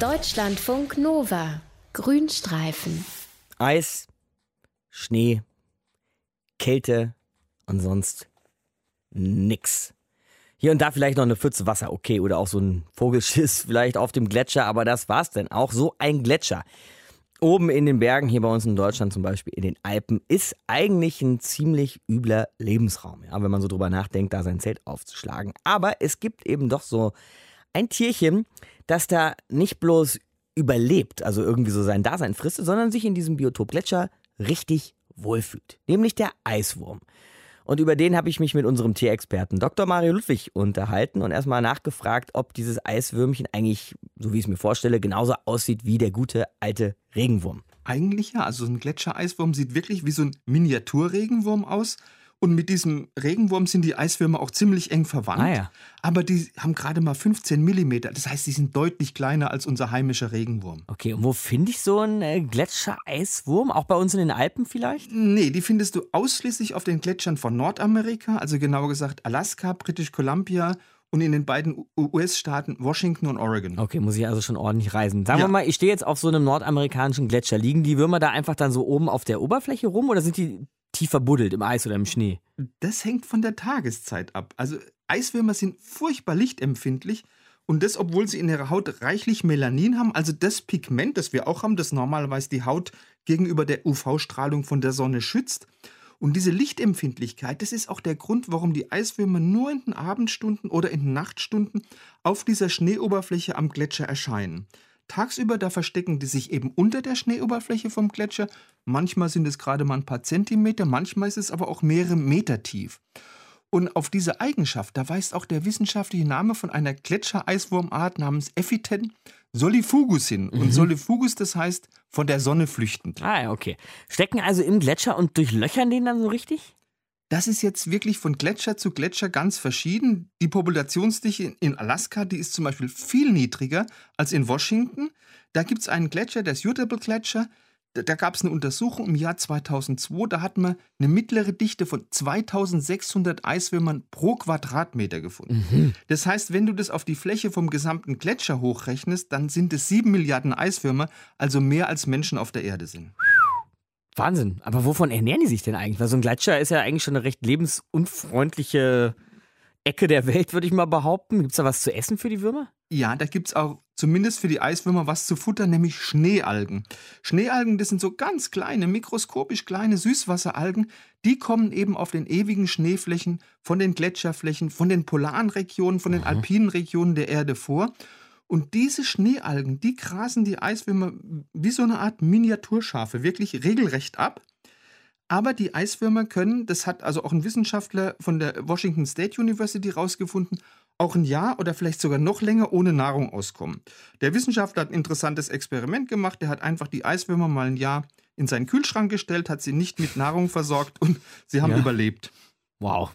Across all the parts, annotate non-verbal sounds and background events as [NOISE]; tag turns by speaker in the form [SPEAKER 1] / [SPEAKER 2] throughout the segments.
[SPEAKER 1] Deutschlandfunk Nova. Grünstreifen.
[SPEAKER 2] Eis, Schnee, Kälte und sonst nix. Hier und da vielleicht noch eine Pfütze Wasser, okay, oder auch so ein Vogelschiss [LAUGHS] vielleicht auf dem Gletscher, aber das war's denn. Auch so ein Gletscher. Oben in den Bergen, hier bei uns in Deutschland zum Beispiel, in den Alpen, ist eigentlich ein ziemlich übler Lebensraum, ja, wenn man so drüber nachdenkt, da sein Zelt aufzuschlagen. Aber es gibt eben doch so ein Tierchen, das da nicht bloß überlebt, also irgendwie so sein Dasein frisst, sondern sich in diesem Biotop Gletscher richtig wohlfühlt. Nämlich der Eiswurm. Und über den habe ich mich mit unserem Tierexperten Dr. Mario Ludwig unterhalten und erstmal nachgefragt, ob dieses Eiswürmchen eigentlich, so wie ich es mir vorstelle, genauso aussieht wie der gute alte Regenwurm.
[SPEAKER 3] Eigentlich ja. Also so ein Gletschereiswurm sieht wirklich wie so ein Miniaturregenwurm aus. Und mit diesem Regenwurm sind die Eiswürmer auch ziemlich eng verwandt.
[SPEAKER 2] Ah, ja.
[SPEAKER 3] Aber die haben gerade mal 15 Millimeter. Das heißt, die sind deutlich kleiner als unser heimischer Regenwurm.
[SPEAKER 2] Okay, und wo finde ich so einen äh, Gletschereiswurm? Auch bei uns in den Alpen vielleicht?
[SPEAKER 3] Nee, die findest du ausschließlich auf den Gletschern von Nordamerika, also genauer gesagt Alaska, British Columbia und in den beiden US-Staaten Washington und Oregon.
[SPEAKER 2] Okay, muss ich also schon ordentlich reisen. Sagen
[SPEAKER 3] Ja.
[SPEAKER 2] wir mal, ich stehe jetzt auf so einem nordamerikanischen Gletscher. Liegen die Würmer da einfach dann so oben auf der Oberfläche rum oder sind die tief verbuddelt im Eis oder im Schnee?
[SPEAKER 3] Das hängt von der Tageszeit ab. Also Eiswürmer sind furchtbar lichtempfindlich und das, obwohl sie in ihrer Haut reichlich Melanin haben, also das Pigment, das wir auch haben, das normalerweise die Haut gegenüber der UV-Strahlung von der Sonne schützt. Und diese Lichtempfindlichkeit, das ist auch der Grund, warum die Eiswürmer nur in den Abendstunden oder in den Nachtstunden auf dieser Schneeoberfläche am Gletscher erscheinen. Tagsüber, da verstecken die sich eben unter der Schneeoberfläche vom Gletscher. Manchmal sind es gerade mal ein paar Zentimeter, manchmal ist es aber auch mehrere Meter tief. Und auf diese Eigenschaft, da weist auch der wissenschaftliche Name von einer Gletschereiswurmart namens Ephiten solifugus hin. Und solifugus, das heißt von der Sonne flüchtend.
[SPEAKER 2] Ah ja, okay. Stecken also im Gletscher und durchlöchern den dann so richtig?
[SPEAKER 3] Das ist jetzt wirklich von Gletscher zu Gletscher ganz verschieden. Die Populationsdichte in Alaska, die ist zum Beispiel viel niedriger als in Washington. Da gibt es einen Gletscher, der Sutable-Gletscher. Da, da gab es eine Untersuchung im Jahr 2002. Da hat man eine mittlere Dichte von 2600 Eiswürmern pro Quadratmeter gefunden. Das heißt, wenn du das auf die Fläche vom gesamten Gletscher hochrechnest, dann sind es 7 Milliarden Eiswürmer, also mehr als Menschen auf der Erde sind.
[SPEAKER 2] Wahnsinn. Aber wovon ernähren die sich denn eigentlich? Weil so ein Gletscher ist ja eigentlich schon eine recht lebensunfreundliche Ecke der Welt, würde ich mal behaupten. Gibt es da was zu essen für die Würmer?
[SPEAKER 3] Ja, da gibt es auch zumindest für die Eiswürmer was zu futtern, nämlich Schneealgen. Schneealgen, das sind so ganz kleine, mikroskopisch kleine Süßwasseralgen. Die kommen eben auf den ewigen Schneeflächen von den Gletscherflächen, von den polaren Regionen, von den alpinen Regionen der Erde vor. Und diese Schneealgen, die grasen die Eiswürmer wie so eine Art Miniaturschafe wirklich regelrecht ab. Aber die Eiswürmer können, das hat also auch ein Wissenschaftler von der Washington State University rausgefunden, auch ein Jahr oder vielleicht sogar noch länger ohne Nahrung auskommen. Der Wissenschaftler hat ein interessantes Experiment gemacht. Der hat einfach die Eiswürmer mal ein Jahr in seinen Kühlschrank gestellt, hat sie nicht mit Nahrung versorgt und sie haben
[SPEAKER 2] Ja.
[SPEAKER 3] überlebt.
[SPEAKER 2] Wow.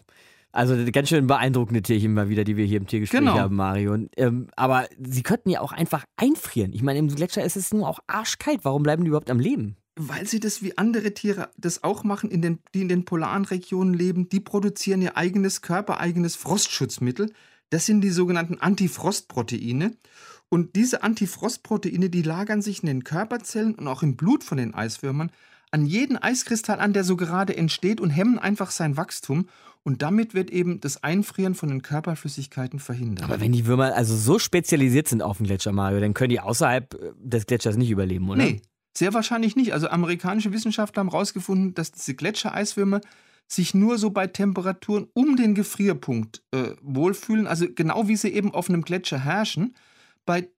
[SPEAKER 2] Also ganz schön beeindruckende Tierchen mal wieder, die wir hier im Tiergespräch
[SPEAKER 3] Genau.
[SPEAKER 2] haben, Mario. Und, ähm, aber sie könnten ja auch einfach einfrieren. Ich meine, im Gletscher ist es nur auch arschkalt. Warum bleiben die überhaupt am Leben?
[SPEAKER 3] Weil sie das wie andere Tiere das auch machen, in den, die in den polaren Regionen leben, die produzieren ihr eigenes körpereigenes Frostschutzmittel. Das sind die sogenannten Antifrostproteine. Und diese Antifrostproteine, die lagern sich in den Körperzellen und auch im Blut von den Eiswürmern an jeden Eiskristall an, der so gerade entsteht und hemmen einfach sein Wachstum. Und damit wird eben das Einfrieren von den Körperflüssigkeiten verhindert.
[SPEAKER 2] Aber wenn die Würmer also so spezialisiert sind auf den Gletscher, Mario, dann können die außerhalb äh, des Gletschers nicht überleben, oder?
[SPEAKER 3] Nee, sehr wahrscheinlich nicht. Also amerikanische Wissenschaftler haben herausgefunden, dass diese Gletschereiswürmer sich nur so bei Temperaturen um den Gefrierpunkt äh, wohlfühlen, also genau wie sie eben auf einem Gletscher herrschen. Bei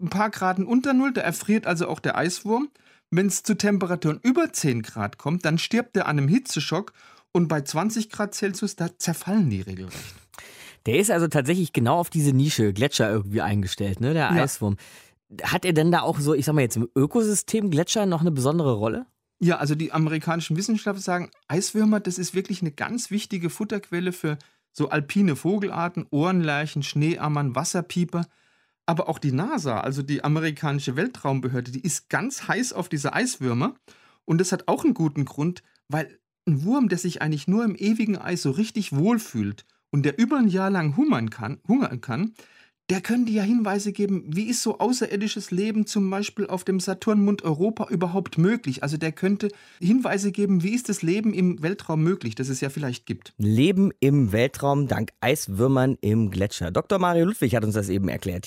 [SPEAKER 3] ein paar Graden unter Null, da erfriert also auch der Eiswurm. Wenn es zu Temperaturen über 10 Grad kommt, dann stirbt er an einem Hitzeschock und bei 20 Grad Celsius, da zerfallen die regelrecht.
[SPEAKER 2] Der ist also tatsächlich genau auf diese Nische Gletscher irgendwie eingestellt, ne? Der
[SPEAKER 3] Ja.
[SPEAKER 2] Eiswurm. Hat er denn da auch so, ich sag mal jetzt im Ökosystem Gletscher noch eine besondere Rolle?
[SPEAKER 3] Ja, also die amerikanischen Wissenschaftler sagen, Eiswürmer, das ist wirklich eine ganz wichtige Futterquelle für so alpine Vogelarten, Ohrenlärchen, Schneeammern, Wasserpieper. Aber auch die NASA, also die amerikanische Weltraumbehörde, die ist ganz heiß auf diese Eiswürmer. Und das hat auch einen guten Grund, weil ein Wurm, der sich eigentlich nur im ewigen Eis so richtig wohlfühlt und der über ein Jahr lang hungern kann, hungern kann der könnte ja Hinweise geben, wie ist so außerirdisches Leben zum Beispiel auf dem Saturnmond Europa überhaupt möglich? Also der könnte Hinweise geben, wie ist das Leben im Weltraum möglich, das es ja vielleicht gibt.
[SPEAKER 2] Leben im Weltraum dank Eiswürmern im Gletscher. Dr. Mario Ludwig hat uns das eben erklärt.